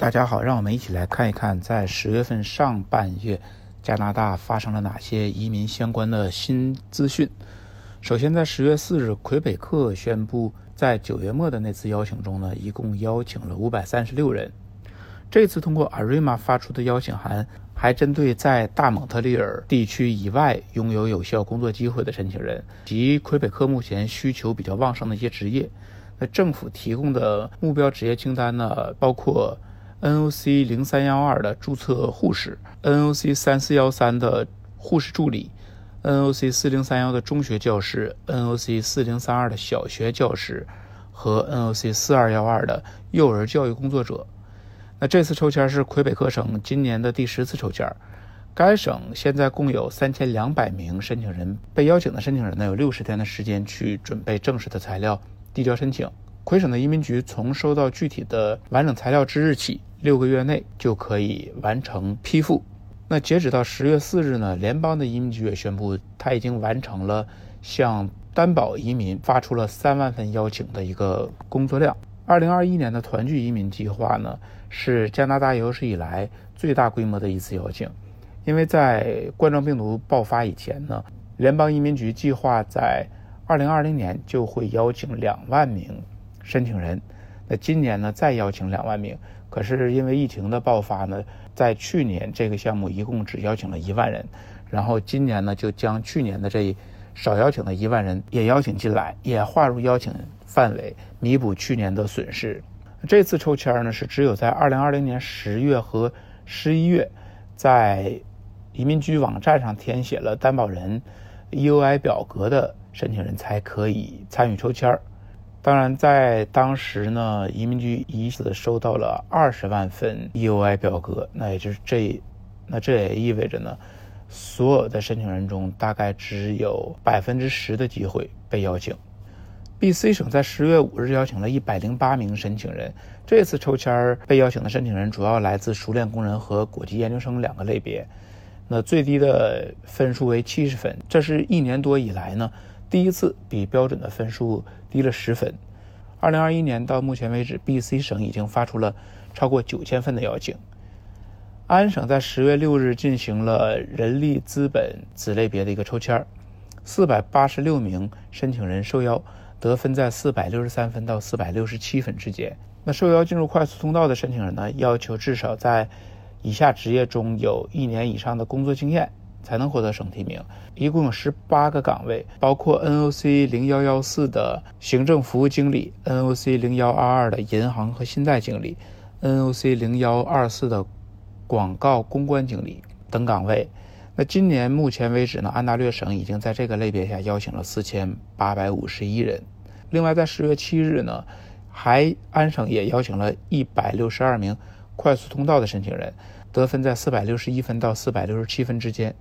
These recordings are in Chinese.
大家好，让我们一起来看一看，在十月份上半月，加拿大发生了哪些移民相关的新资讯。首先，在十月四日，魁北克宣布，在九月末的那次邀请中呢，一共邀请了五百三十六人。这次通过 Arima 发出的邀请函，还针对在大蒙特利尔地区以外拥有有效工作机会的申请人及魁北克目前需求比较旺盛的一些职业。那政府提供的目标职业清单呢，包括。NOC 零三幺二的注册护士，NOC 三四幺三的护士助理，NOC 四零三幺的中学教师，NOC 四零三二的小学教师和 NOC 四二幺二的幼儿教育工作者。那这次抽签是魁北克省今年的第十次抽签，该省现在共有三千两百名申请人，被邀请的申请人呢有六十天的时间去准备正式的材料，递交申请。魁省的移民局从收到具体的完整材料之日起。六个月内就可以完成批复。那截止到十月四日呢，联邦的移民局也宣布，他已经完成了向担保移民发出了三万份邀请的一个工作量。二零二一年的团聚移民计划呢，是加拿大有史以来最大规模的一次邀请，因为在冠状病毒爆发以前呢，联邦移民局计划在二零二零年就会邀请两万名申请人。那今年呢，再邀请两万名。可是因为疫情的爆发呢，在去年这个项目一共只邀请了一万人，然后今年呢就将去年的这少邀请的一万人也邀请进来，也划入邀请范围，弥补去年的损失。这次抽签呢是只有在二零二零年十月和十一月，在移民局网站上填写了担保人 EUI 表格的申请人才可以参与抽签儿。当然，在当时呢，移民局一次收到了二十万份 EUI 表格，那也就是这，那这也意味着呢，所有的申请人中大概只有百分之十的机会被邀请。BC 省在十月五日邀请了一百零八名申请人，这次抽签被邀请的申请人主要来自熟练工人和国际研究生两个类别，那最低的分数为七十分，这是一年多以来呢。第一次比标准的分数低了十分。二零二一年到目前为止，BC 省已经发出了超过九千份的邀请。安省在十月六日进行了人力资本子类别的一个抽签，四百八十六名申请人受邀，得分在四百六十三分到四百六十七分之间。那受邀进入快速通道的申请人呢，要求至少在以下职业中有一年以上的工作经验。才能获得省提名。一共有十八个岗位，包括 NOC 零幺幺四的行政服务经理、NOC 零幺二二的银行和信贷经理、NOC 零幺二四的广告公关经理等岗位。那今年目前为止呢，安大略省已经在这个类别下邀请了四千八百五十一人。另外，在十月七日呢，还安省也邀请了一百六十二名快速通道的申请人，得分在四百六十一分到四百六十七分之间。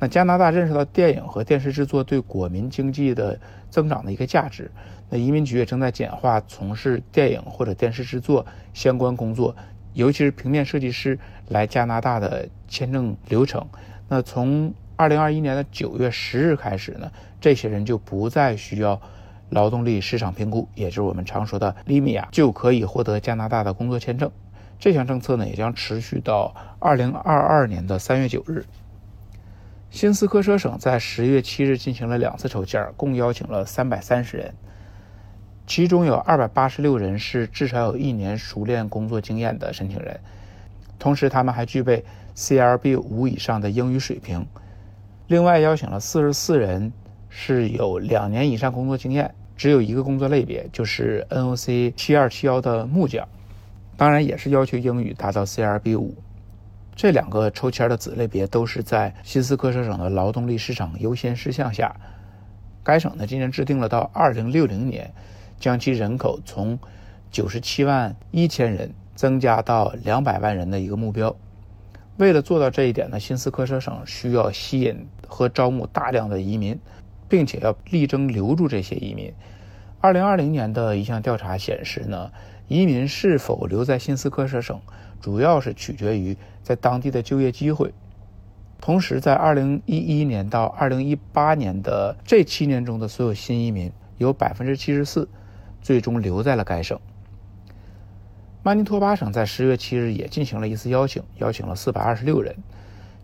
那加拿大认识到电影和电视制作对国民经济的增长的一个价值，那移民局也正在简化从事电影或者电视制作相关工作，尤其是平面设计师来加拿大的签证流程。那从二零二一年的九月十日开始呢，这些人就不再需要劳动力市场评估，也就是我们常说的 LIMIA，就可以获得加拿大的工作签证。这项政策呢，也将持续到二零二二年的三月九日。新斯科舍省在十月七日进行了两次抽签，共邀请了三百三十人，其中有二百八十六人是至少有一年熟练工作经验的申请人，同时他们还具备 CLB 五以上的英语水平。另外邀请了四十四人是有两年以上工作经验，只有一个工作类别，就是 NOC 七二七幺的木匠，当然也是要求英语达到 CLB 五。这两个抽签的子类别都是在新斯科舍省的劳动力市场优先事项下。该省呢今年制定了到二零六零年，将其人口从九十七万一千人增加到两百万人的一个目标。为了做到这一点呢，新斯科舍省需要吸引和招募大量的移民，并且要力争留住这些移民。二零二零年的一项调查显示呢，移民是否留在新斯科舍省。主要是取决于在当地的就业机会。同时，在2011年到2018年的这七年中的所有新移民，有74%最终留在了该省。曼尼托巴省在十月七日也进行了一次邀请，邀请了四百二十六人，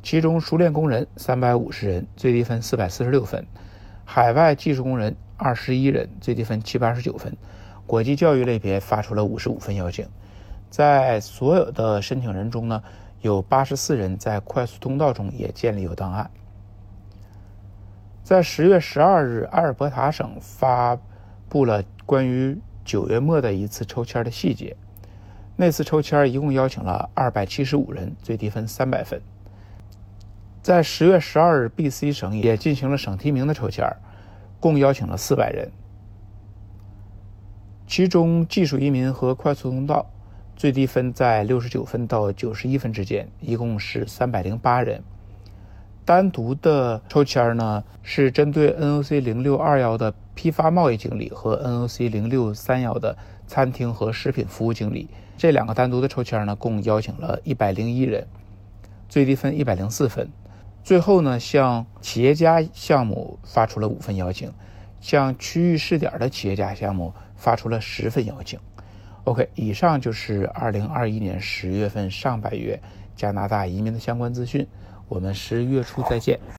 其中熟练工人三百五十人，最低分四百四十六分；海外技术工人二十一人，最低分七百二十九分；国际教育类别发出了五十五份邀请。在所有的申请人中呢，有八十四人在快速通道中也建立有档案。在十月十二日，阿尔伯塔省发布了关于九月末的一次抽签的细节。那次抽签一共邀请了二百七十五人，最低分三百分。在十月十二日，B.C 省也进行了省提名的抽签，共邀请了四百人，其中技术移民和快速通道最低分在六十九分到九十一分之间，一共是三百零八人。单独的抽签呢，是针对 N.O.C 零六二幺的批发贸易经理和 N.O.C 零六三幺的餐厅和食品服务经理。这两个单独的抽签呢，共邀请了一百零一人，最低分一百零四分。最后呢，向企业家项目发出了五份邀请，向区域试点的企业家项目发出了十份邀请。OK，以上就是二零二一年十月份上半月加拿大移民的相关资讯。我们十月初再见。